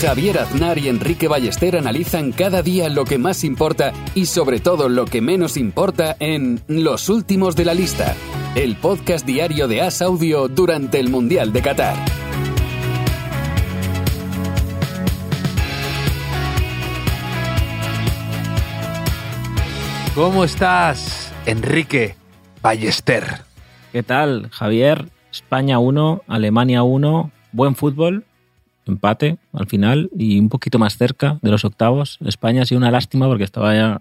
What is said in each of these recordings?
Javier Aznar y Enrique Ballester analizan cada día lo que más importa y sobre todo lo que menos importa en Los Últimos de la Lista, el podcast diario de As Audio durante el Mundial de Qatar. ¿Cómo estás, Enrique Ballester? ¿Qué tal, Javier? España 1, Alemania 1, buen fútbol, empate al final y un poquito más cerca de los octavos. España ha sido una lástima porque estaba ya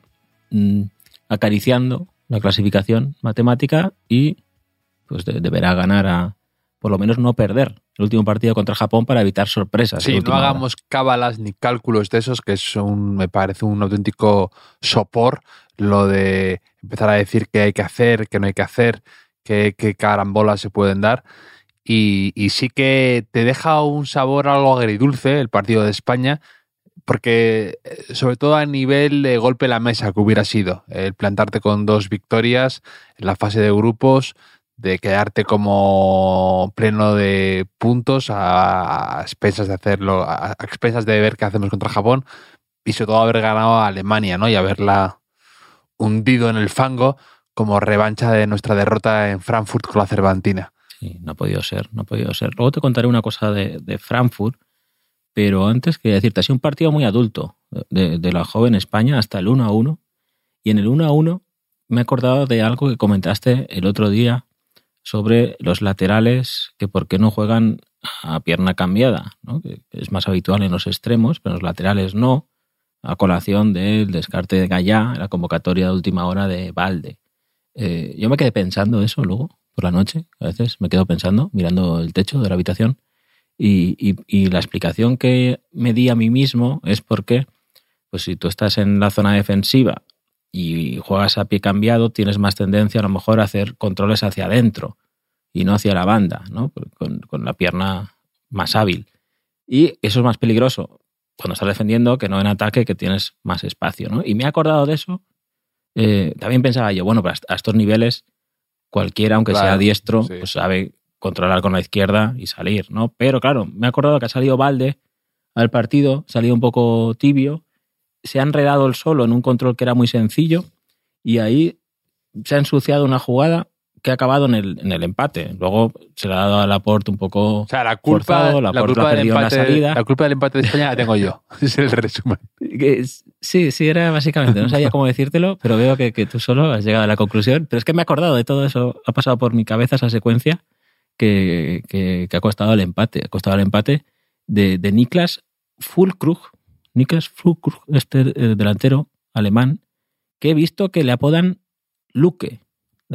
mm, acariciando la clasificación matemática y pues de- deberá ganar a por lo menos no perder el último partido contra Japón para evitar sorpresas. Sí, no última hora. hagamos cábalas ni cálculos de esos, que es un, me parece un auténtico sopor lo de empezar a decir qué hay que hacer, qué no hay que hacer, qué, qué carambolas se pueden dar. Y, sí que te deja un sabor algo agridulce el partido de España, porque eh, sobre todo a nivel de golpe la mesa que hubiera sido, el plantarte con dos victorias en la fase de grupos, de quedarte como pleno de puntos a, a expensas de hacerlo, a, a expensas de ver qué hacemos contra Japón y sobre todo haber ganado a Alemania, ¿no? Y haberla hundido en el fango como revancha de nuestra derrota en Frankfurt con la Cervantina. Sí, no ha podido ser, no ha podido ser. Luego te contaré una cosa de, de Frankfurt, pero antes quería decirte, ha sido un partido muy adulto de, de la joven España hasta el 1 a 1. Y en el 1 a 1 me he acordado de algo que comentaste el otro día sobre los laterales, que por qué no juegan a pierna cambiada, ¿no? que es más habitual en los extremos, pero en los laterales no, a colación del descarte de Gallá, la convocatoria de última hora de Valde. Eh, yo me quedé pensando eso luego, por la noche, a veces me quedo pensando, mirando el techo de la habitación, y, y- la explicación que me di a mí mismo es porque, pues si tú estás en la zona defensiva y juegas a pie cambiado, tienes más tendencia a lo mejor a hacer controles hacia adentro y no hacia la banda, ¿no? Con, con la pierna más hábil. Y eso es más peligroso cuando estás defendiendo que no en ataque, que tienes más espacio, ¿no? Y me he acordado de eso. eh, también pensaba yo, bueno, pues a estos niveles cualquiera, aunque sea diestro, sí. pues sabe controlar con la izquierda y salir, ¿no? Pero claro, me he acordado que ha salido Valde al partido, ha salido un poco tibio, se ha enredado el solo en un control que era muy sencillo y ahí se ha ensuciado una jugada que ha acabado en el, en el empate. Luego se le ha dado a Laporte un poco... O sea, la culpa, Forzado, la, la culpa del en la empate, salida. la culpa del empate de España la tengo yo. Es el resumen. Sí, sí, era básicamente, no sabía cómo decírtelo, pero veo que, que tú solo has llegado a la conclusión. Pero es que me he acordado de todo eso, ha pasado por mi cabeza esa secuencia que, que- que ha costado el empate. Ha costado el empate de, de Niklas Fulkrug, Niklas Fulkrug, este eh, delantero alemán, que he visto que le apodan Luke.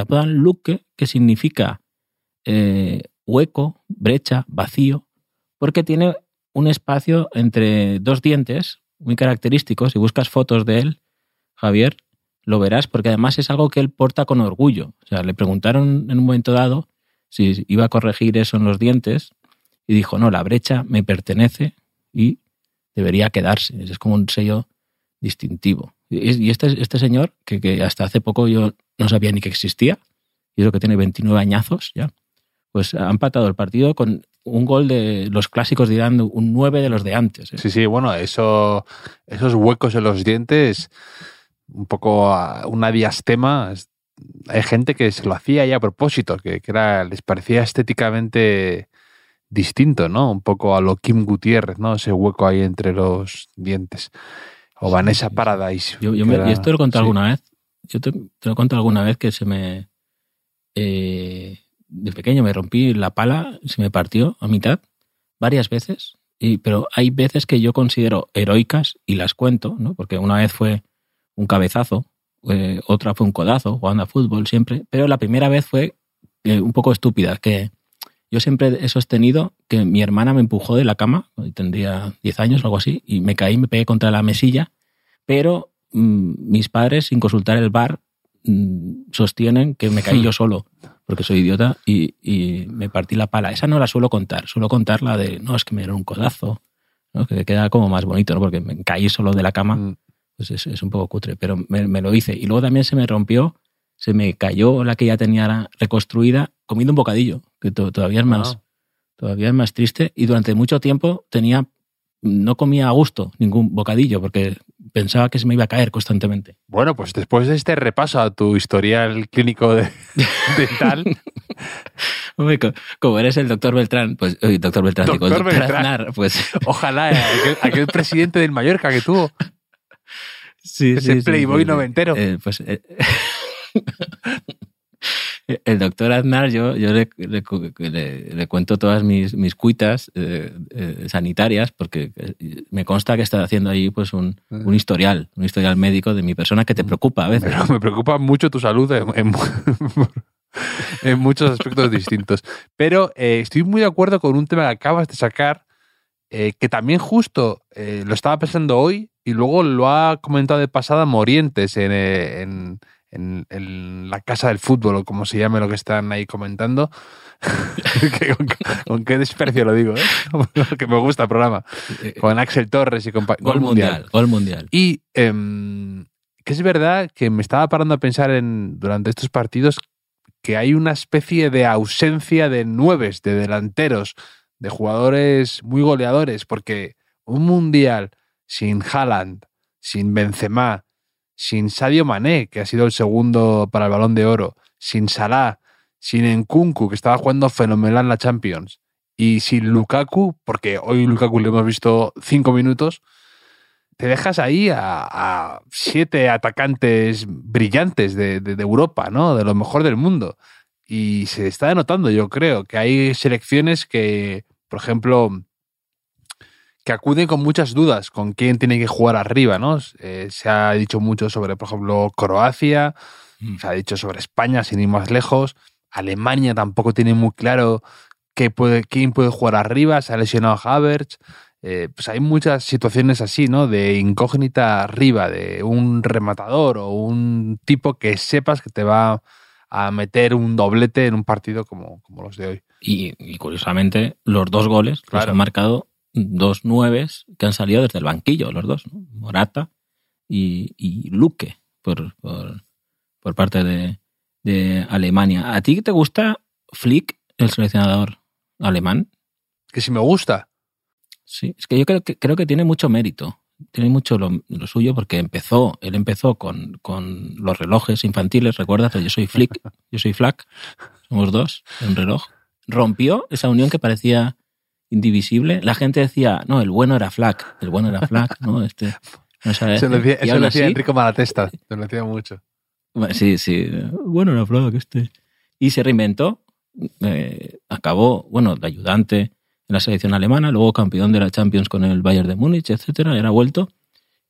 Apodan Luke, que significa eh, hueco, brecha, vacío, porque tiene un espacio entre dos dientes muy característicos. Si buscas fotos de él, Javier, lo verás, porque además es algo que él porta con orgullo. O sea, le preguntaron en un momento dado si iba a corregir eso en los dientes y dijo, no, la brecha me pertenece y debería quedarse. Es como un sello distintivo. Y este, este señor, que, que hasta hace poco yo no sabía ni que existía, y eso que tiene 29 añazos ya, pues ha empatado el partido con un gol de los clásicos dirán un 9 de los de antes. ¿eh? Sí, sí, bueno, eso, esos huecos en los dientes, un poco a- una diastema. Hay gente que se lo hacía ya a propósito, que, que era, les parecía estéticamente distinto, ¿no? Un poco a lo Kim Gutiérrez, ¿no? Ese hueco ahí entre los dientes. O Vanessa sí, sí. Paradise. Yo, yo que me- era- y esto lo he contado sí. alguna vez. Yo te, te lo he contado alguna vez que se me. eh, de pequeño me rompí la pala, se me partió a mitad, varias veces. Y, pero hay veces que yo considero heroicas y las cuento, ¿no? Porque una vez fue un cabezazo, eh, otra fue un codazo, jugando a fútbol siempre. Pero la primera vez fue eh, un poco estúpida, que yo siempre he sostenido que mi hermana me empujó de la cama, tendría 10 años o algo así, y me caí, me pegué contra la mesilla, pero mis padres, sin consultar el bar, mm, sostienen que me caí yo solo, porque soy idiota, y, y me partí la pala. Esa no la suelo contar, suelo contar la de, no, es que me dieron un codazo, ¿no? que queda como más bonito, ¿no? porque me caí solo de la cama, Mm. pues es, es un poco cutre, pero me, me lo hice. Y luego también se me rompió, se me cayó la que ya tenía reconstruida comiendo un bocadillo, que to- todavía es más, Ah. todavía es más triste. Y durante mucho tiempo tenía, no comía a gusto ningún bocadillo, porque pensaba que se me iba a caer constantemente. Bueno, pues después de este repaso a tu historial clínico de, Hombre, como eres el doctor Beltrán, pues, uy, doctor Beltrán, digo, el Doctor Beltrán. Aznar, pues ojalá eh, aquel, aquel presidente del Mallorca que tuvo. sí, Ese Playboy noventero. Eh, pues eh, el doctor Aznar, yo, yo le, le, le- le cuento todas mis, mis cuitas eh, eh, sanitarias, porque eh, me consta que está haciendo ahí pues un, un historial, un historial médico de mi persona que te preocupa a veces. Pero me preocupa mucho tu salud en, en- en muchos aspectos distintos. Pero eh, estoy muy de acuerdo con un tema que acabas de sacar, que también justo lo estaba pensando hoy y luego lo ha comentado de pasada Morientes en, en- en- en la casa del fútbol o como se llame lo que están ahí comentando. Con, con qué desprecio lo digo, ¿eh? que me gusta el programa. Eh, Con Axel Torres y con gol mundial, gol mundial. y em, que es verdad que me estaba parando a pensar en durante estos partidos que hay una especie de ausencia de nueves, de delanteros, de jugadores muy goleadores, porque un mundial sin Haaland, sin Benzema, sin Sadio Mané, que ha sido el segundo para el Balón de Oro, sin Salah, sin Nkunku, que estaba jugando fenomenal en la Champions, y sin Lukaku, porque hoy Lukaku le hemos visto cinco minutos, te dejas ahí a, siete atacantes brillantes de, de- Europa, ¿no? De lo mejor del mundo. Y se está notando, yo creo, que hay selecciones que, por ejemplo, que acuden con muchas dudas con quién tiene que jugar arriba, ¿no? Eh, se ha dicho mucho sobre, por ejemplo, Croacia, Mm. se ha dicho sobre España, sin ir más lejos. Alemania tampoco tiene muy claro qué puede, quién puede jugar arriba, se ha lesionado Havertz. Eh, pues hay muchas situaciones así, ¿no? De incógnita arriba, de un rematador o un tipo que sepas que te va a meter un doblete en un partido como, como los de hoy. Y, y curiosamente, los dos goles los han marcado dos nueves que han salido desde el banquillo, los dos, ¿no? Morata y, y Luque, por, por, por parte de, de Alemania. ¿A ti te gusta Flick, el seleccionador alemán? Que si me gusta, Sí, es que yo creo que, creo que tiene mucho mérito. Tiene mucho lo, lo suyo porque empezó, él empezó con, con los relojes infantiles, recuerdas, yo soy Flick, yo soy Flack, somos dos, un reloj. Rompió esa unión que parecía indivisible. La gente decía, no, el bueno era Flack, el bueno era Flack, ¿no? Este, no sabe eso lo decía, eso lo decía así- Enrico Malatesta, se lo decía mucho. Sí, sí. Bueno, era Flack este. Y se reinventó. eh, acabó, bueno, de ayudante en la selección alemana, luego campeón de la Champions con el Bayern de Múnich, etcétera. Era vuelto.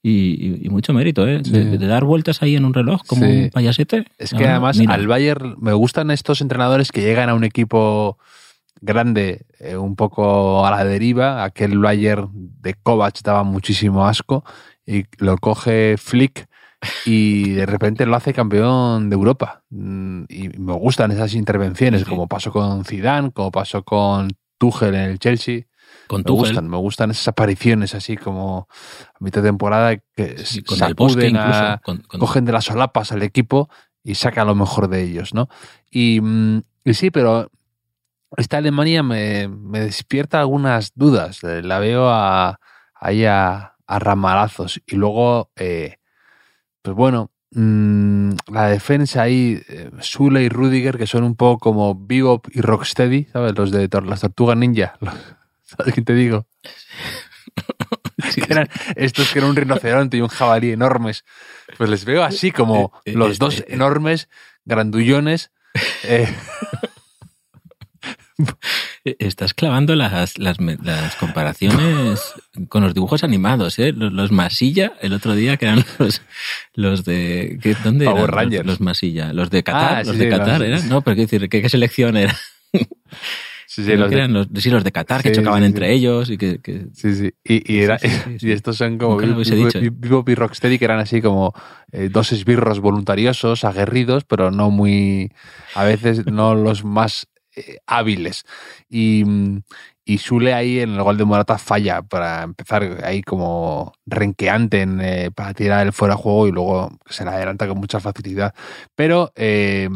Y, mucho mérito, ¿eh? Sí. De, de dar vueltas ahí en un reloj como Sí. un payasete. Es que además mira, al Bayern me gustan estos entrenadores que llegan a un equipo grande, eh, un poco a la deriva. Aquel Bayern de Kovac daba muchísimo asco y lo coge Flick y de repente lo hace campeón de Europa. Mm, Y me gustan esas intervenciones, Sí. como pasó con Zidane, como pasó con Tuchel en el Chelsea. con Me Tuchel, gustan, me gustan esas apariciones así como a mitad de temporada que sí, con el sacuden incluso. a, con- con- cogen de las solapas al equipo y sacan lo mejor de ellos, ¿no? Y, mm, y sí, pero esta Alemania me, me despierta algunas dudas. Eh, La veo a, ahí a, a ramalazos. Y luego, eh, pues bueno, mm, la defensa ahí, eh, Sule y Rudiger, que son un poco como Bebop y Rocksteady, ¿sabes? Los de tor- las tortugas ninja. ¿Sabes qué te digo? Sí, que eran estos que eran un rinoceronte y un jabalí enormes. Pues les veo así como Eh, eh, los dos enormes, grandullones. Eh, Estás clavando las, las, comparaciones con los dibujos animados, ¿eh? Los, los Masilla, el otro día, que eran los, los de... ¿qué- ¿Dónde Power eran los- Rangers. Los, Masilla? ¿Los de Qatar? Ah, ¿Los sí, de Qatar eran? No, pero qué decir, ¿qué, qué selección era? Sí, sí, los que de- los, sí, los de Qatar, que chocaban entre ellos y que, que- Sí, sí. Y, y, era, y estos son como. Vivo y Rocksteady, que eran así como eh, dos esbirros voluntariosos, aguerridos, pero no muy, a veces no los más eh, hábiles. Y, y Sule ahí en el gol de Morata falla para empezar ahí como renqueante en, eh, para tirar el fuera de juego y luego se le adelanta con mucha facilidad. Pero eh,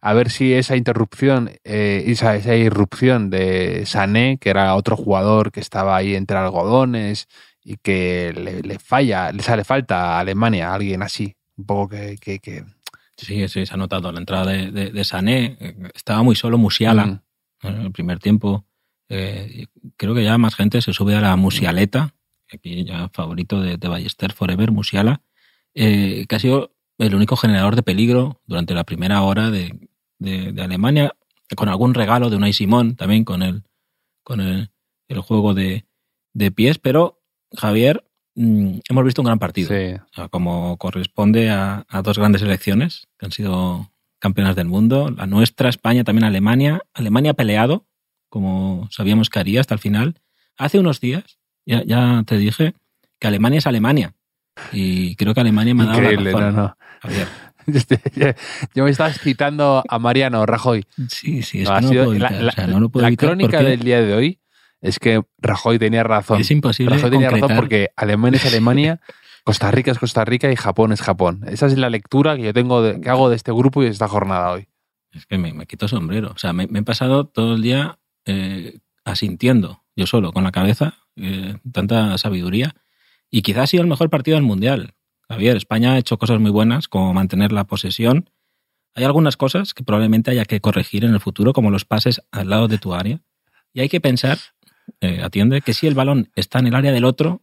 a ver si esa interrupción, eh, esa, esa irrupción de Sané, que era otro jugador que estaba ahí entre algodones y que le, le falla, le sale falta a Alemania, a alguien así, un poco que- sí, sí, se ha notado la entrada de, de, de Sané. Estaba muy solo Musiala Mm, en el primer tiempo. Eh, creo que ya más gente se sube a la Musialeta, aquí ya favorito de, de Ballester Forever, Musiala, eh, que ha sido el único generador de peligro durante la primera hora de Alemania, con algún regalo de Unai Simón, también con el, con el, el juego de, de pies, pero Javier, mm, hemos visto un gran partido. sí. O sea, como corresponde a, a dos grandes elecciones que han sido campeonas del mundo, la nuestra, España, también Alemania. Alemania ha peleado, como sabíamos que haría hasta el final. Hace unos días, ya, ya te dije, que Alemania es Alemania. Y creo que Alemania me ha dado Increíble, la razón. no, no. Javier. Yo me estás citando a Mariano Rajoy. Sí, sí, es No, que no, sido- puedo la, evitar, la- o sea, no lo puedo la evitar crónica porque del día de hoy es que Rajoy tenía razón. es imposible Rajoy tenía razón porque Alemania es Alemania, Costa Rica es Costa Rica y Japón es Japón. Esa es la lectura que yo tengo de, que hago de este grupo y de esta jornada hoy. Es que me, me quito sombrero. O sea, me, me he pasado todo el día eh, asintiendo, yo solo, con la cabeza, eh, tanta sabiduría. Y quizás ha sido el mejor partido del Mundial. Javier, España ha hecho cosas muy buenas, como mantener la posesión. Hay algunas cosas que probablemente haya que corregir en el futuro, como los pases al lado de tu área. Y hay que pensar, eh, atiende, que si el balón está en el área del otro,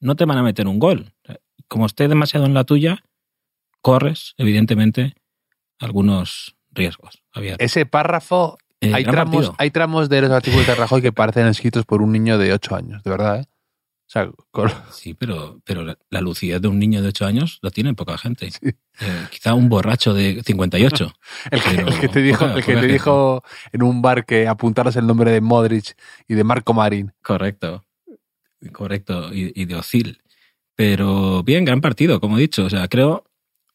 no te van a meter un gol. Como esté demasiado en la tuya, corres, evidentemente, algunos riesgos. Ese párrafo, Eh, hay, tramos, partido. hay tramos de los artículos de Rajoy que parecen escritos por un niño de 8 años, de verdad. ¿eh? O sea, con- Sí, pero, pero la, la lucidez de un niño de 8 años la tiene poca gente. Eh, quizá un borracho de 58. el, que, el que te dijo, poca- el que te gente. dijo en un bar que apuntaras el nombre de Modric y de Marco Marín. Correcto. Correcto. Y, y de Ocil. Pero bien, gran partido, como he dicho. O sea, creo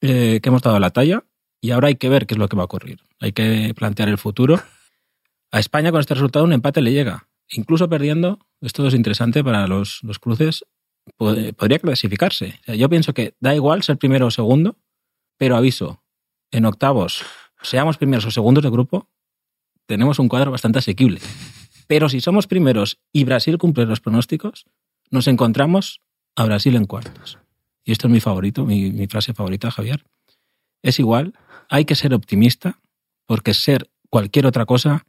eh, que hemos dado la talla y ahora hay que ver qué es lo que va a ocurrir. Hay que plantear el futuro. A España con este resultado un empate le llega. Incluso perdiendo, esto es interesante para los, los cruces, po- podría clasificarse. Yo pienso que da igual ser primero o segundo, pero aviso, en octavos, seamos primeros o segundos de grupo, tenemos un cuadro bastante asequible. Pero si somos primeros y Brasil cumple los pronósticos, nos encontramos a Brasil en cuartos. Y esto es mi favorito, mi, mi frase favorita, Javier. Es igual, hay que ser optimista, porque ser cualquier otra cosa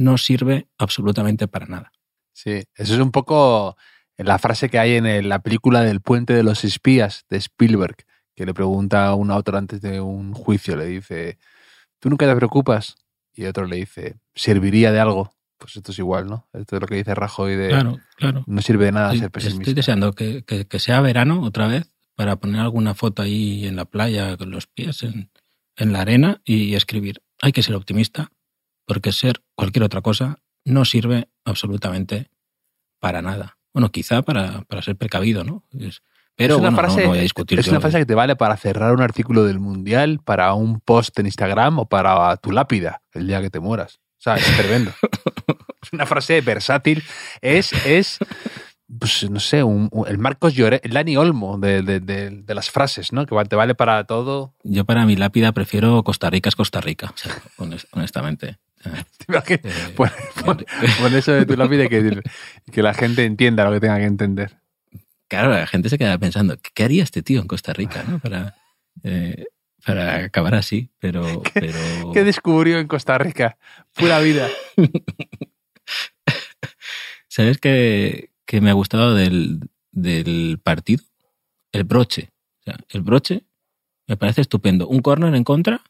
no sirve absolutamente para nada. Sí, eso es un poco la frase que hay en el- la película del puente de los espías de Spielberg, que le pregunta a un autor antes de un juicio, le dice, ¿tú nunca te preocupas? Y otro le dice, ¿serviría de algo? Pues esto es igual, ¿no? Esto es lo que dice Rajoy de Claro, claro. no sirve de nada ser estoy pesimista. deseando que, que- que sea verano otra vez para poner alguna foto ahí en la playa con los pies en, en la arena y escribir, hay que ser optimista, porque ser cualquier otra cosa no sirve absolutamente para nada. Bueno, quizá para, para ser precavido, ¿no? Es- pero es una bueno, frase, no, voy a discutir. es una frase que te vale para cerrar un artículo del Mundial, para un post en Instagram o para tu lápida el día que te mueras. O sea, es tremendo. es una frase versátil. Es, es pues, no sé, un- un- el Marcos Lloret, el Dani Olmo de, de- de- de las frases, ¿no? Que te vale para todo. Yo para mi lápida prefiero Costa Rica es Costa Rica, o sea, honest- honestamente. ¿Te imaginas? eh, Pon, pon- pon eso de tu lápida y que, que la gente entienda lo que tenga que entender. Claro, la gente se queda pensando, ¿qué haría este tío en Costa Rica ¿no? para, eh, para acabar así? Pero, pero ¿Qué descubrió en Costa Rica? Pura vida. ¿sabes qué, qué me ha gustado del, del partido? El broche. O sea, el broche me parece estupendo. Un córner en contra,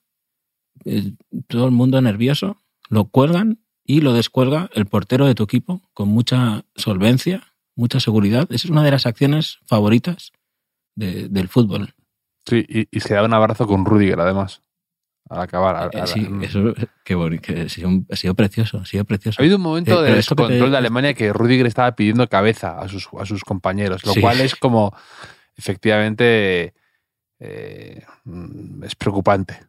eh, todo el mundo nervioso, lo cuelgan y lo descuelga el portero de tu equipo con mucha solvencia, mucha seguridad. Esa es una de las acciones favoritas de- del fútbol. Sí, y, y se da un abrazo con Rudiger, además. al acabar. al- Eh, al- sí, mm. eso, qué bonito, que ha sido, ha sido precioso, ha sido precioso. Ha habido un momento Eh, de te- descontrol de Alemania que Rudiger estaba pidiendo cabeza a sus, a sus compañeros, lo Sí. cual es como, efectivamente, eh, mm, es preocupante.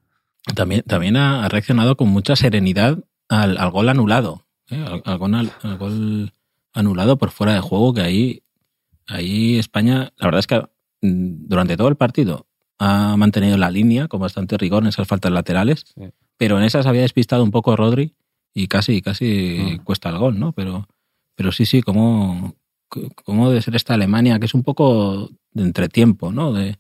También, también ha reaccionado con mucha serenidad al, al gol anulado. ¿eh? Al, al gol, al gol anulado por fuera de juego, que ahí, ahí España, la verdad es que mm, durante todo el partido ha mantenido la línea con bastante rigor en esas faltas laterales, Sí. pero en esas había despistado un poco Rodri y casi, casi Mm. cuesta el gol, ¿no? Pero, pero sí, sí, cómo, cómo debe ser esta Alemania, que es un poco de entretiempo, ¿no? De,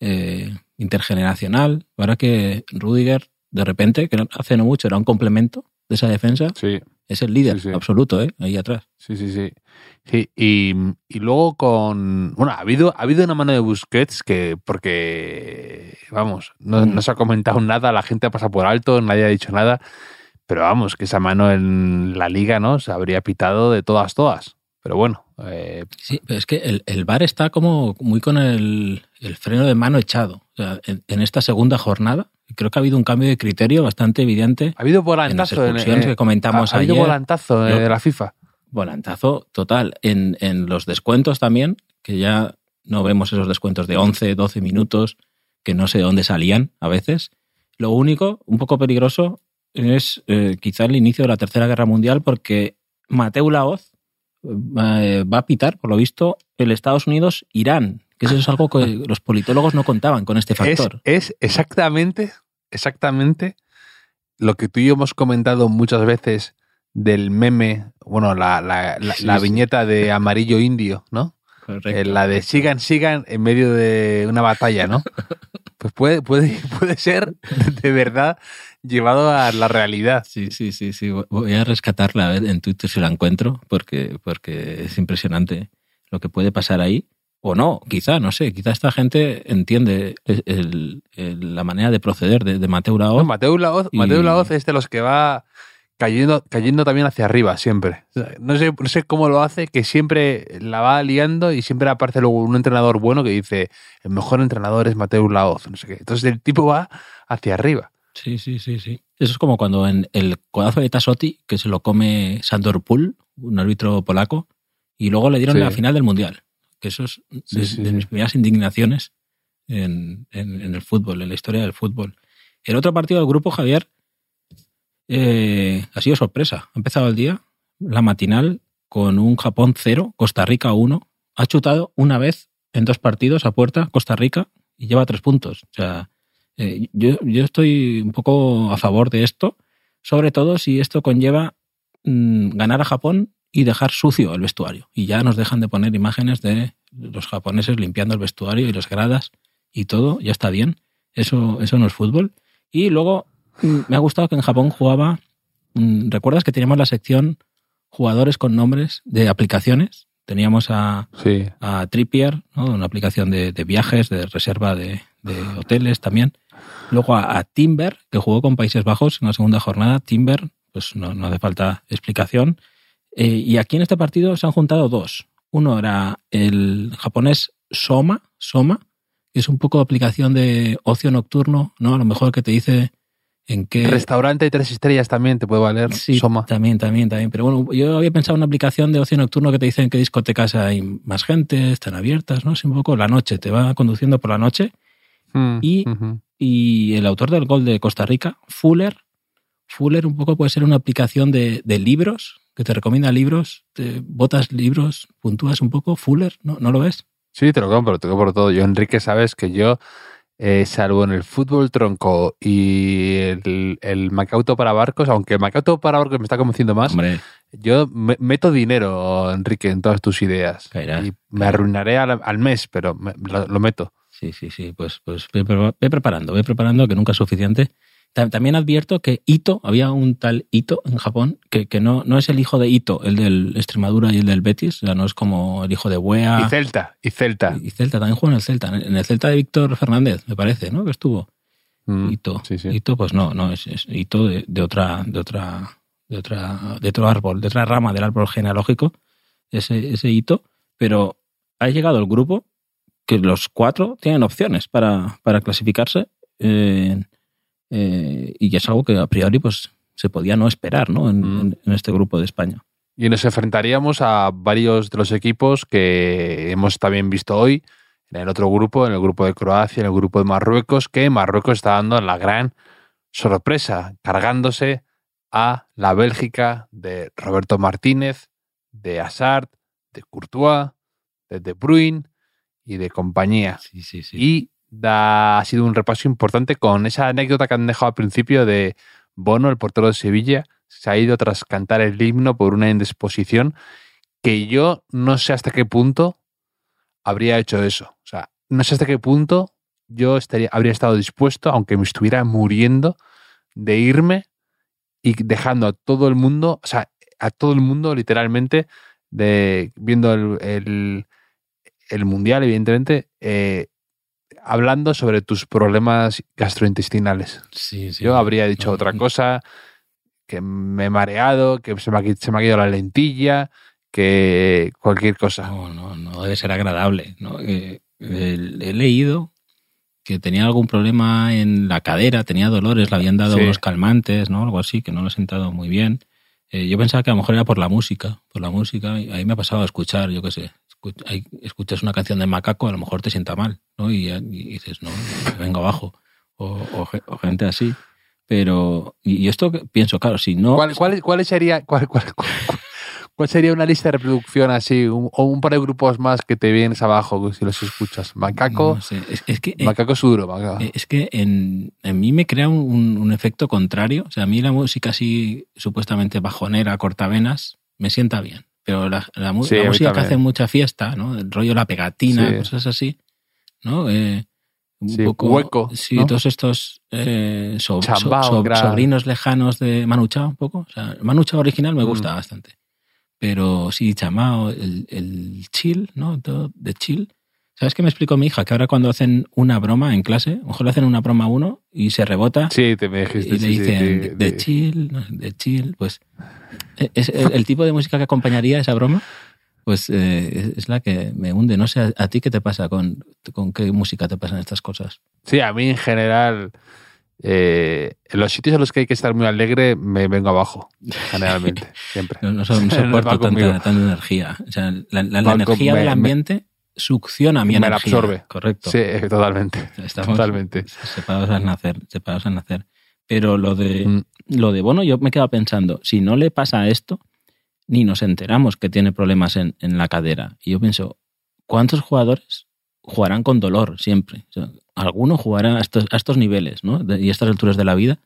eh, intergeneracional. Ahora que Rudiger, de repente, que no- hace no mucho era un complemento de esa defensa, Sí, es el líder Sí, sí. absoluto, ¿eh? Ahí atrás. sí, sí, sí. Sí, y, y luego con. Bueno, ha habido, ha habido una mano de Busquets que, porque, vamos, no, Mm. no se ha comentado nada, la gente ha pasado por alto, nadie ha dicho nada, pero vamos, que esa mano en la liga, ¿no? Se habría pitado de todas, todas. Pero bueno, eh, Sí, pero es que el, el VAR está como muy con el, el freno de mano echado. O sea, en, en esta segunda jornada, creo que ha habido un cambio de criterio bastante evidente. ha habido En las volantazo. en- expulsiones eh, que comentamos ha, ha habido ayer. volantazo eh, de la FIFA. Volantazo total. En, en los descuentos también, que ya no vemos esos descuentos de 11, 12 minutos, que no sé de dónde salían a veces. Lo único, un poco peligroso, es eh, quizá el inicio de la Tercera Guerra Mundial, porque Mateu Laoz eh, va a pitar, por lo visto, el Estados Unidos-Irán, que eso es algo que los politólogos no contaban con este Es, factor. es exactamente, exactamente lo que tú y yo hemos comentado muchas veces del meme, bueno, la, la, la- Sí, la sí. viñeta de amarillo indio, ¿no? Correcto. Eh, la de sigan, sigan en medio de una batalla, ¿no? Pues puede, puede, puede ser de verdad llevado a la realidad. Sí, sí, sí, sí. Voy a rescatarla a ver en Twitter si la encuentro, porque, porque es impresionante lo que puede pasar ahí. O no, quizá, no sé, quizá esta gente entiende el- el- el- la manera de proceder de, de Mateu Laoz. No, Mateo Laoz, Y- Mateo Laoz es de los que va cayendo, cayendo también hacia arriba, siempre. O sea, No sé, no sé cómo lo hace, que siempre la va liando y siempre aparece luego un entrenador bueno que dice, el mejor entrenador es Mateo Laoz, no sé qué. Entonces el tipo va hacia arriba. Sí, sí, sí, sí. Eso es como cuando en el codazo de Tassotti, que se lo come Sandor Pul, un árbitro polaco, y luego le dieron Sí. la final del Mundial. Que eso es de, Sí, sí, de sí. mis primeras indignaciones en, en- en el fútbol, en la historia del fútbol. El otro partido del grupo, Javier, eh, ha sido sorpresa. Ha empezado el día, la matinal, con un Japón 0, Costa Rica 1. Ha chutado una vez en dos partidos a puerta Costa Rica y lleva tres puntos. O sea, eh, yo, yo estoy un poco a favor de esto, sobre todo si esto conlleva mm, ganar a Japón y dejar sucio el vestuario. Y ya nos dejan de poner imágenes de los japoneses limpiando el vestuario y las gradas y todo, ya está bien. Eso, eso no es fútbol. Y luego mm, me ha gustado que en Japón jugaba. mm, ¿Recuerdas que teníamos la sección jugadores con nombres de aplicaciones? Teníamos a, Sí. a Trippier, ¿no? una aplicación de, de viajes, de reserva de, de hoteles también. Luego a, a Timber, que jugó con Países Bajos en la segunda jornada. Timber, pues no, no hace falta explicación. Eh, y aquí en este partido se han juntado dos. Uno era el japonés Soma, Soma, que es un poco aplicación de ocio nocturno, ¿no? A lo mejor que te dice en qué... Restaurante de tres estrellas también te puede valer. Sí, Soma. también, también, también. Pero bueno, yo había pensado en una aplicación de ocio nocturno que te dice en qué discotecas hay más gente, están abiertas, ¿no? Es un poco la noche, te va conduciendo por la noche. Mm, Y-. Y el autor del gol de Costa Rica, Fuller, Fuller un poco puede ser una aplicación de, de libros, que te recomienda libros, te botas libros, puntúas un poco. Fuller, ¿no, ¿No lo ves? Sí, te lo compro, te lo compro todo. Yo, Enrique, sabes que yo, eh, salvo en el fútbol tronco y el, el Macauto para barcos, aunque el Macauto para barcos me está convenciendo más, Hombre, yo me- meto dinero, Enrique, en todas tus ideas. Y me arruinaré al, al mes, pero me- lo, lo meto. Sí, sí, sí, pues, pues ve, ve preparando, ve preparando, que nunca es suficiente. Ta- También advierto que Ito, había un tal Ito en Japón, que, que no, no es el hijo de Ito, el del Extremadura y el del Betis, o sea, no es como el hijo de Buea. Y Celta, y Celta. Y Celta, también juega en el Celta, en el Celta de Víctor Fernández, me parece, ¿no? Que estuvo. Mm, Ito. Sí, sí. Ito, pues no, no, es, es Ito de, de otra, de otra, de otra, de otro árbol, de otra rama del árbol genealógico, ese, ese Ito, pero ha llegado el grupo que los cuatro tienen opciones para, para clasificarse. Eh, eh, y es algo que a priori pues se podía no esperar ¿no? En, Mm. en- en este grupo de España. Y nos enfrentaríamos a varios de los equipos que hemos también visto hoy en el otro grupo, en el grupo de Croacia, en el grupo de Marruecos, que Marruecos está dando la gran sorpresa, cargándose a la Bélgica de Roberto Martínez, de Hazard, de Courtois, de De Bruyne y de compañía. Sí, sí, sí. Y da, ha sido un repaso importante con esa anécdota que han dejado al principio de Bono, el portero de Sevilla, se ha ido tras cantar el himno por una indisposición que yo no sé hasta qué punto habría hecho eso. O sea, no sé hasta qué punto yo estaría, habría estado dispuesto, aunque me estuviera muriendo, de irme y dejando a todo el mundo, o sea, a todo el mundo literalmente, de viendo el, el- el mundial, evidentemente, eh, hablando sobre tus problemas gastrointestinales. Sí, sí. Yo habría dicho otra cosa, que me he mareado, que se me ha, se me ha caído la lentilla, que cualquier cosa. No, no, no debe ser agradable. ¿no? Eh, he leído que tenía algún problema en la cadera, tenía dolores, le habían dado Sí. unos calmantes, ¿no? Algo así, que no lo he sentado muy bien. Eh, yo pensaba que a lo mejor era por la música, por la música. y Ahí me ha pasado a escuchar, yo qué sé, escuchas una canción de Macaco, a lo mejor te sienta mal, ¿no? Y, y dices, no, vengo abajo. O, o ge- o gente así. Pero, y esto pienso, claro, si no... ¿Cuál, cuál, cuál sería, cuál, cuál- sería una lista de reproducción así? Un- o un par de grupos más que te vienes abajo si los escuchas. Macaco, no sé, es, es que... eh, Macaco es duro. Macaco. Eh, Es que en, en mí me crea un, un efecto contrario. O sea, a mí la música así supuestamente bajonera, cortavenas, me sienta bien. Pero la, la Sí, la música que hace mucha fiesta, ¿no? El rollo la pegatina, Sí. cosas así, ¿no? Eh, un Sí, poco, hueco, Sí, ¿no? todos estos eh, so- so- Chambao, so- gra- sobrinos lejanos de Manu Chao, un poco. O sea, Manu Chao original me gusta Mm. bastante. Pero sí, Chamao, el, el chill, ¿no? Todo de chill. ¿Sabes qué me explicó mi hija? Que ahora cuando hacen una broma en clase, a lo mejor le hacen una broma a uno y se rebota Sí, te me dijiste. y le dicen de sí. chill, de chill, pues es el, el tipo de música que acompañaría esa broma, pues eh, es- la que me hunde. No sé, ¿a, ti qué te pasa con, con qué música te pasan estas cosas? Sí, a mí en general, eh, en los sitios en los que hay que estar muy alegre, me vengo abajo, generalmente, siempre. No, no, so- no soporto va conmigo. tanta, tanta energía. O sea, la, la- la energía me- del me- ambiente succiona mi me la energía. absorbe. Correcto. Sí, totalmente. Estamos Totalmente. separados al nacer, separados al nacer. Pero lo de, Mm. lo de Bono, yo me quedo pensando, si no le pasa esto, ni nos enteramos que tiene problemas en, en la cadera. Y yo pienso, ¿cuántos jugadores jugarán con dolor siempre? O sea, ¿Alguno jugará a estos, a estos niveles, ¿no? De- y a estas alturas de la vida?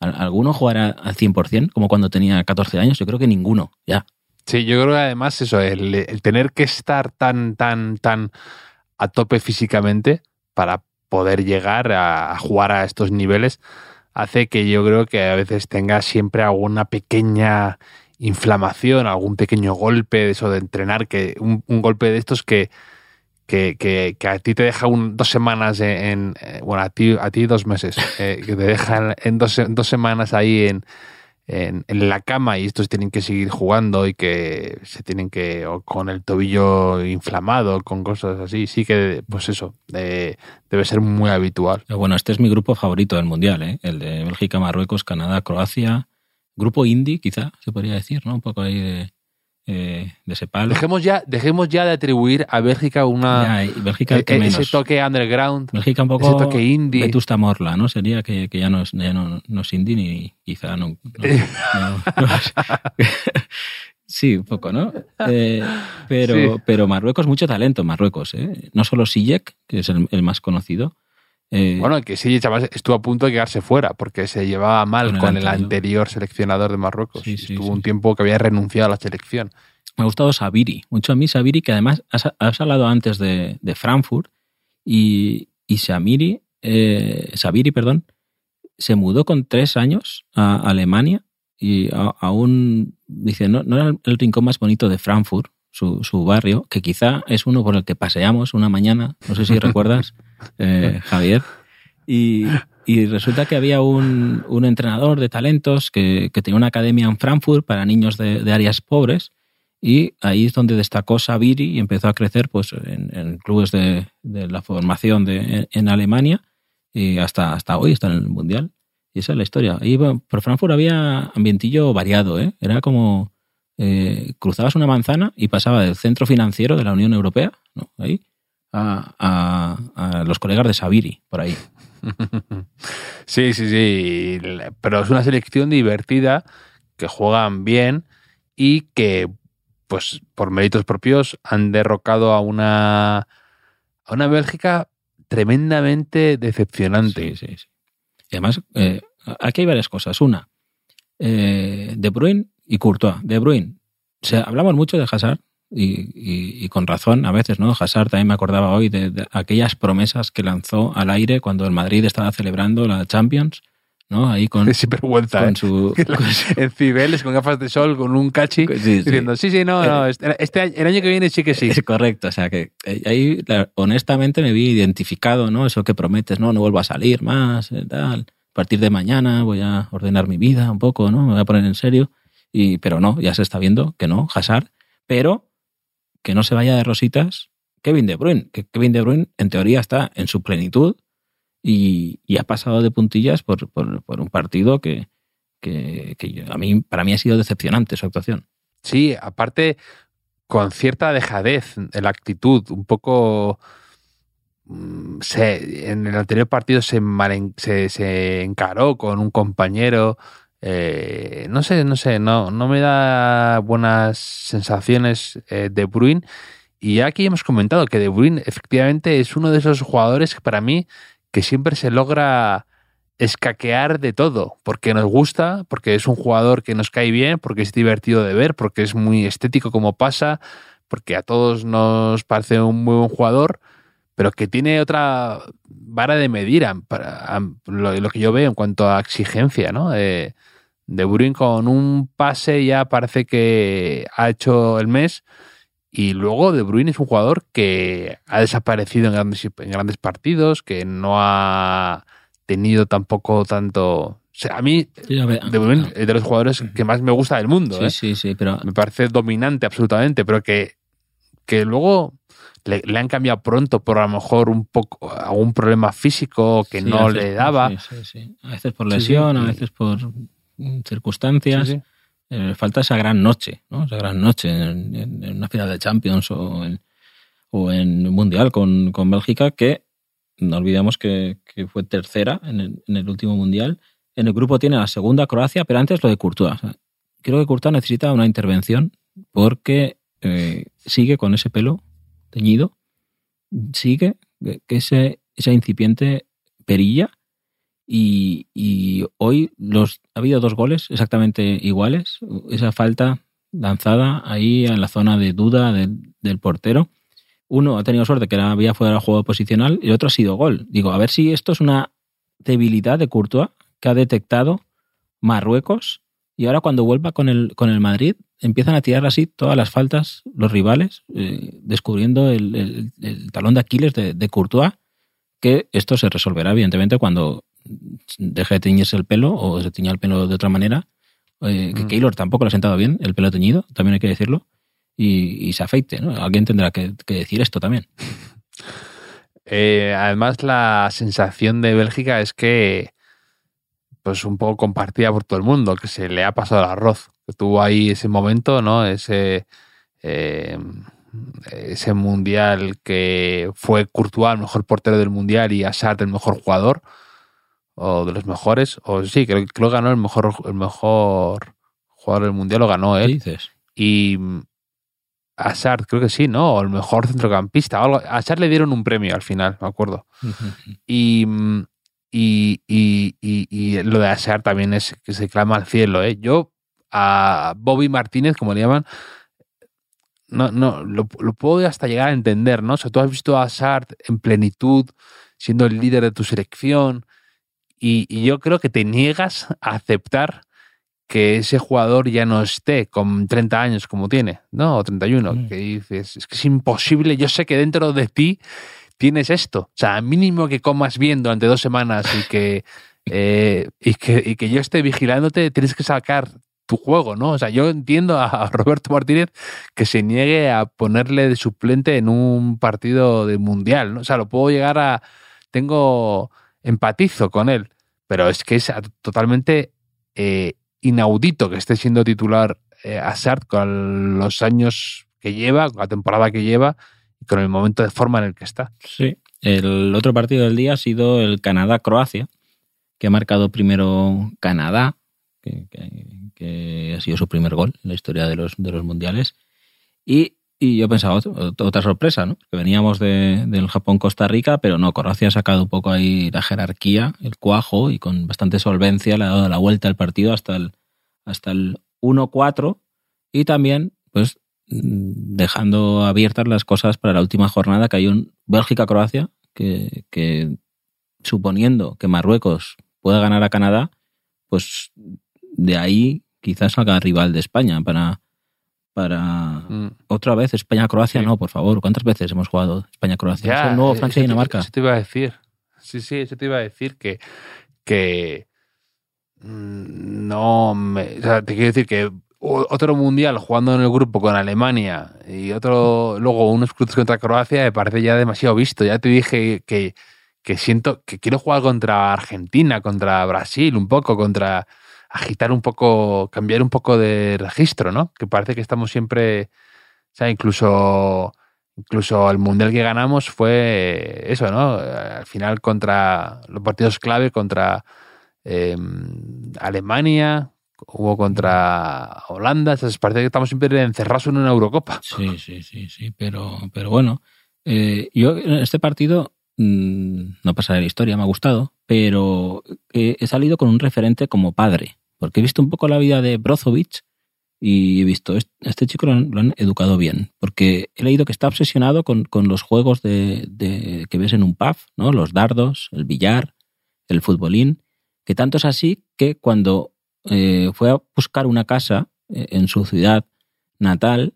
¿Al- ¿Alguno jugará al 100%, como cuando tenía 14 años? Yo creo que ninguno, ya. Sí, yo creo que además eso, el, el tener que estar tan, tan, tan a tope físicamente para poder llegar a, a jugar a estos niveles hace que yo creo que a veces tenga siempre alguna pequeña inflamación, algún pequeño golpe de eso de entrenar, que un, golpe de estos que, que, que, a ti te deja un, dos semanas en, eh, bueno, a ti, a ti dos meses, eh, que te dejan en dos, dos semanas ahí en, en, la cama y estos tienen que seguir jugando y que se tienen que, o con el tobillo inflamado, con cosas así, sí que, pues eso, eh, debe ser muy habitual. Bueno, este es mi grupo favorito del Mundial, ¿eh? el de Bélgica, Marruecos, Canadá, Croacia. Grupo indie, quizá, se podría decir, ¿no? Un poco ahí de, eh, de ese palo. Dejemos ya, dejemos ya de atribuir a Bélgica una, Ya, Bélgica eh, que eh, menos. ese toque underground, Bélgica un poco ese toque indie. Vetusta Morla, ¿no? Sería que, que ya, no es, ya no, no es indie ni quizá no... no- no- sí, un poco, ¿no? Eh, pero, Sí. pero Marruecos, mucho talento en Marruecos, ¿eh? No solo Sijek, que es el, el más conocido. Eh, Bueno, que sí, chaval, estuvo a punto de quedarse fuera porque se llevaba mal Con con el anterior. seleccionador de Marruecos. Sí, sí, estuvo sí. un tiempo que había renunciado a la selección. Me ha gustado Sabiri, mucho a mí Sabiri, que además has, has hablado antes de, de Frankfurt y, y Samiri, eh, Sabiri, perdón, se mudó con tres años a Alemania y aún, dice, no, no era el rincón más bonito de Frankfurt, su, su barrio, que quizá es uno por el que paseamos una mañana, no sé si recuerdas, eh, Javier, y, y resulta que había un, un entrenador de talentos que, que tenía una academia en Frankfurt para niños de, de áreas pobres y ahí es donde destacó Sabiri y empezó a crecer pues, en, en clubes de, de la formación de, en, en Alemania y hasta, hasta hoy está en el Mundial. Y esa es la historia. Ahí por Frankfurt había ambientillo variado, ¿eh? Era como eh, cruzabas una manzana y pasaba del centro financiero de la Unión Europea, ¿no? Ahí, a, a los colegas de Sabiri, por ahí. Sí, sí, sí. Pero es una selección divertida, que juegan bien y que, pues, por méritos propios, han derrocado a una, a una Bélgica tremendamente decepcionante. Sí, sí, sí. Y además, eh, aquí hay varias cosas. Una, eh, De Bruyne y Courtois. De Bruyne, o sea, hablamos mucho de Hazard, y, con razón a veces, ¿no? Hazard también me acordaba hoy de, aquellas promesas que lanzó al aire cuando el Madrid estaba celebrando la Champions, ¿no? Ahí con, Sin vergüenza, con ¿eh? su... en Cibeles, con gafas de sol, con un cachi, diciendo, sí, sí, no, no, eh, este, este el año que viene sí que sí. Es correcto, o sea, que eh, ahí honestamente me vi identificado, ¿no? Eso que prometes, ¿no? No vuelvo a salir más, tal. A partir de mañana voy a ordenar mi vida un poco, ¿no? Me voy a poner en serio. Y, pero no, ya se está viendo que no, Hazard. Pero que no se vaya de rositas Kevin De Bruyne, que Kevin De Bruyne en teoría está en su plenitud y, ha pasado de puntillas por, un partido que, a mí, para mí ha sido decepcionante su actuación. Sí, aparte con cierta dejadez en la actitud, un poco... Mm, en el anterior partido se, se encaró con un compañero eh, no sé, no sé, no, no me da buenas sensaciones eh, De Bruyne. Y aquí hemos comentado que De Bruyne efectivamente es uno de esos jugadores que para mí que siempre se logra escaquear de todo, porque nos gusta, porque es un jugador que nos cae bien, porque es divertido de ver, porque es muy estético como pasa, porque a todos nos parece un muy buen jugador, pero que tiene otra vara de medir lo, que yo veo en cuanto a exigencia, ¿no? Eh, de Bruyne con un pase ya parece que ha hecho el mes. Y luego De Bruyne es un jugador que ha desaparecido en grandes, en grandes partidos, que no ha tenido tampoco tanto. a mí, De Bruyne es de los jugadores que más me gusta del mundo. Sí, ¿eh? sí, sí, pero. Me parece dominante absolutamente, pero que, que luego le, han cambiado pronto por a lo mejor un poco algún problema físico que no le daba. Sí, sí, A veces por lesión, a veces por circunstancias. Eh, falta esa gran noche, ¿no? Esa gran noche en, una final de Champions o en, o en Mundial con, con Bélgica, que no olvidamos que, fue tercera en el, último Mundial. En el grupo tiene la segunda Croacia, pero antes lo de Courtois. creo que Courtois necesita una intervención porque eh, sigue con ese pelo teñido, sigue que ese, esa incipiente perilla y, hoy los, ha habido dos goles exactamente iguales. Esa falta lanzada ahí en la zona de duda del, portero. Uno ha tenido suerte que había fuera del juego posicional y el otro ha sido gol. Digo, a ver si esto es una debilidad de Courtois que ha detectado Marruecos y ahora cuando vuelva con el, con el Madrid empiezan a tirar así todas las faltas los rivales, eh, descubriendo el, talón de Aquiles de, de Courtois, que esto se resolverá evidentemente cuando deja de teñirse el pelo o se teña el pelo de otra manera. Eh, que mm. Keylor tampoco le ha sentado bien el pelo teñido, también hay que decirlo. Y, se afeite, ¿no? Alguien tendrá que, decir esto también. Eh, además, la sensación de Bélgica es que, pues un poco compartida por todo el mundo, que se le ha pasado el arroz. Que tuvo ahí ese momento, ¿no? Ese, eh, ese mundial que fue Courtois el mejor portero del mundial y Assad el mejor jugador o de los mejores, o sí, creo, que lo ganó el mejor, el mejor jugador del mundial, lo ganó él. dices? Y a Sart, creo que sí, ¿no? O el mejor centrocampista. algo. A Sart le dieron un premio al final, me acuerdo. y, y, y, y, lo de Asar también es que se clama al cielo, ¿eh? Yo a Bobby Martínez, como le llaman, no, no, lo, lo puedo hasta llegar a entender, ¿no? O sea, tú has visto a Sart en plenitud, siendo el líder de tu selección, y, yo creo que te niegas a aceptar que ese jugador ya no esté con 30 años como tiene, ¿no? O 31, mm. que dices, es que es imposible, yo sé que dentro de ti tienes esto. O sea, mínimo que comas bien durante dos semanas y que, eh, y que, y que yo esté vigilándote, tienes que sacar tu juego, ¿no? O sea, yo entiendo a Roberto Martínez que se niegue a ponerle de suplente en un partido de mundial, ¿no? O sea, lo puedo llegar a... Tengo empatizo con él. pero es que es totalmente eh, inaudito que esté siendo titular eh, con los años que lleva, con la temporada que lleva y con el momento de forma en el que está. Sí, el otro partido del día ha sido el Canadá-Croacia, que ha marcado primero Canadá, que, que, ha sido su primer gol en la historia de los, de los mundiales. Y, y yo pensaba, otra sorpresa, ¿no? Que veníamos de, del Japón-Costa Rica, pero no, Croacia ha sacado un poco ahí la jerarquía, el cuajo, y con bastante solvencia le ha dado la vuelta al partido hasta el, hasta el 1-4 y también, pues, dejando abiertas las cosas para la última jornada, que hay un Bélgica-Croacia, que, que suponiendo que Marruecos pueda ganar a Canadá, pues de ahí quizás salga rival de España para, para mm. otra vez España-Croacia. No, por favor, ¿cuántas veces hemos jugado España-Croacia? El nuevo eh, Francia y Dinamarca. Eso te iba a decir. Sí, sí, eso te iba a decir que, que mm, no me, o sea, te quiero decir que otro mundial jugando en el grupo con Alemania y otro luego unos cruces contra Croacia me parece ya demasiado visto. Ya te dije que, que siento que quiero jugar contra Argentina, contra Brasil, un poco, contra agitar un poco, cambiar un poco de registro, ¿no? Que parece que estamos siempre, o sea, incluso, incluso el mundial que ganamos fue eso, ¿no? Al final contra los partidos clave, contra em, Alemania, hubo contra Holanda, o parece que estamos siempre encerrados en una Eurocopa. Sí, sí, sí, sí, pero, pero bueno, eh, yo este partido mm, no pasaré la historia, me ha gustado, pero he salido con un referente como padre, porque he visto un poco la vida de Brozovic y he visto, este chico lo han, educado bien, porque he leído que está obsesionado con, los juegos de, que ves en un pub, ¿no? los dardos, el billar, el futbolín, que tanto es así que cuando eh, fue a buscar una casa eh, en su ciudad natal,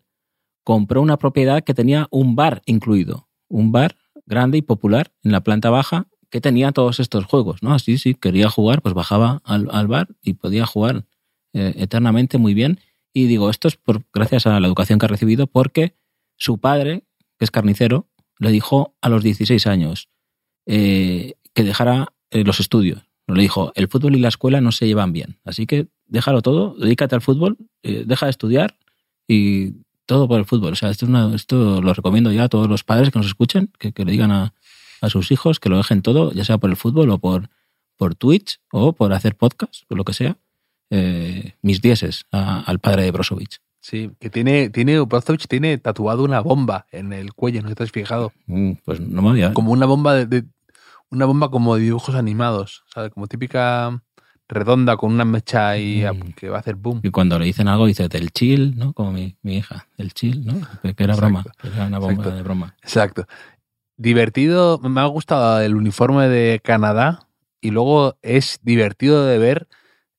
compró una propiedad que tenía un bar incluido, un bar grande y popular en la planta baja que tenía todos estos juegos, ¿no? Así, sí, quería jugar, pues bajaba al, bar y podía jugar eh, eternamente muy bien. Y digo, esto es por, gracias a la educación que ha recibido, porque su padre, que es carnicero, le dijo a los 16 años que dejara los estudios, le dijo, el fútbol y la escuela no se llevan bien, así que déjalo todo, dedícate al fútbol, eh, deja de estudiar y todo por el fútbol. O sea, esto, es esto lo recomiendo ya a todos los padres que nos escuchen, que, le digan a, sus hijos que lo dejen todo, ya sea por el fútbol o por, por Twitch o por hacer podcast o lo que sea. Eh, mis dieces al padre de Brozovic. Sí, que tiene, tiene, Brozovic tiene tatuado una bomba en el cuello, ¿no te has fijado? Mm, pues no me había. Como una bomba de una bomba como de dibujos animados, ¿sabes? Como típica redonda con una mecha y mm. que va a hacer boom. Y cuando le dicen algo dice del chill, ¿no? Como mi, hija, del chill, ¿no? Que era broma, era una bomba de broma. Exacto. Divertido, me ha gustado el uniforme de Canadá y luego es divertido de ver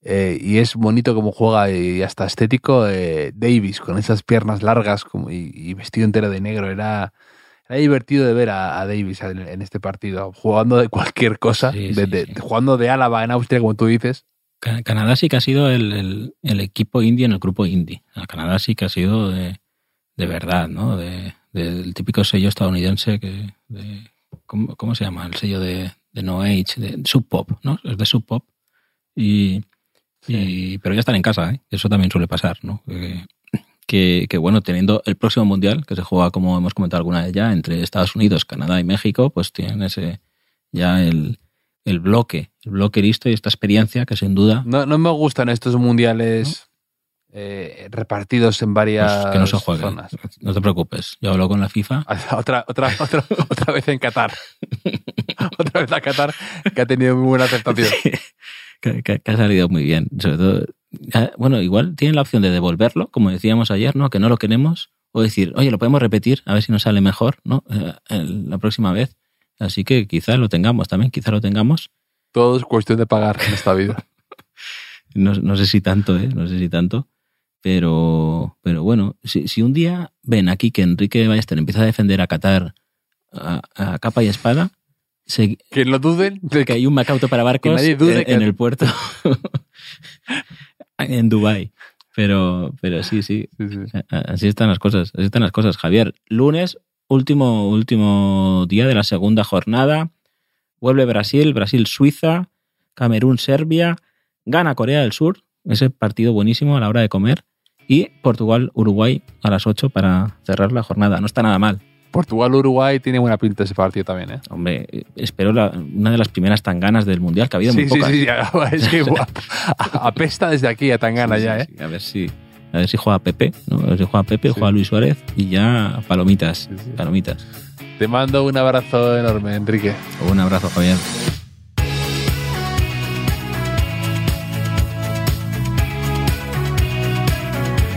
eh, y es bonito como juega y hasta estético eh, Davis con esas piernas largas como, y vestido entero de negro. Era, era divertido de ver a, Davis en, este partido, jugando de cualquier cosa, jugando de Álava en Austria, como tú dices. Canadá sí que ha sido el, equipo indie en el grupo indie. Canadá sí que ha sido de, verdad, ¿no? del típico sello estadounidense que... ¿cómo, se llama? El sello de, No Age, de Sub Pop, ¿no? Es de Sub Pop. Y, pero ya están en casa, ¿eh? Eso también suele pasar, ¿no? que, bueno, teniendo el próximo mundial, que se juega, como hemos comentado alguna vez ya, entre Estados Unidos, Canadá y México, pues tienen ese ya el, el bloque, el bloque listo y esta experiencia que sin duda... No, no me gustan estos mundiales eh, repartidos en varias pues que no se jueguen. No te preocupes, yo hablo con la FIFA. otra, otra, otra, otra vez en Qatar. otra vez a Qatar, que ha tenido muy buena aceptación. que, ha salido muy bien. Sobre todo, bueno, igual tienen la opción de devolverlo, como decíamos ayer, ¿no? Que no lo queremos. O decir, oye, lo podemos repetir, a ver si nos sale mejor, ¿no? Eh, la próxima vez. Así que quizás lo tengamos también, quizás lo tengamos. Todo es cuestión de pagar en esta vida. no, sé si tanto, ¿eh? No sé si tanto. Pero, pero bueno, si, si un día ven aquí que Enrique Ballester empieza a defender a Qatar a capa y espada, que no duden de que hay un Macauto para barcos en, el puerto en Dubai. Pero, pero sí, sí, Así están las cosas. Así están las cosas, Javier. Lunes, último, último día de la segunda jornada. Vuelve Brasil, Brasil-Suiza. Camerún-Serbia, gana Corea del Sur, ese partido buenísimo a la hora de comer, y Portugal-Uruguay a las 8 para cerrar la jornada. No está nada mal. Portugal-Uruguay tiene buena pinta ese partido también, ¿eh? Hombre, espero la- una de las primeras tanganas del Mundial, que ha habido Sí, muy sí, pocas. sí, es que apesta desde aquí a Tangana Sí, ya, sí, ¿eh? sí. A ver si, a ver si juega Pepe, ¿no? A ver si juega Pepe, Sí. juega Luis Suárez y ya palomitas, Sí, sí. palomitas. Te mando un abrazo enorme, Enrique. Un abrazo, Javier.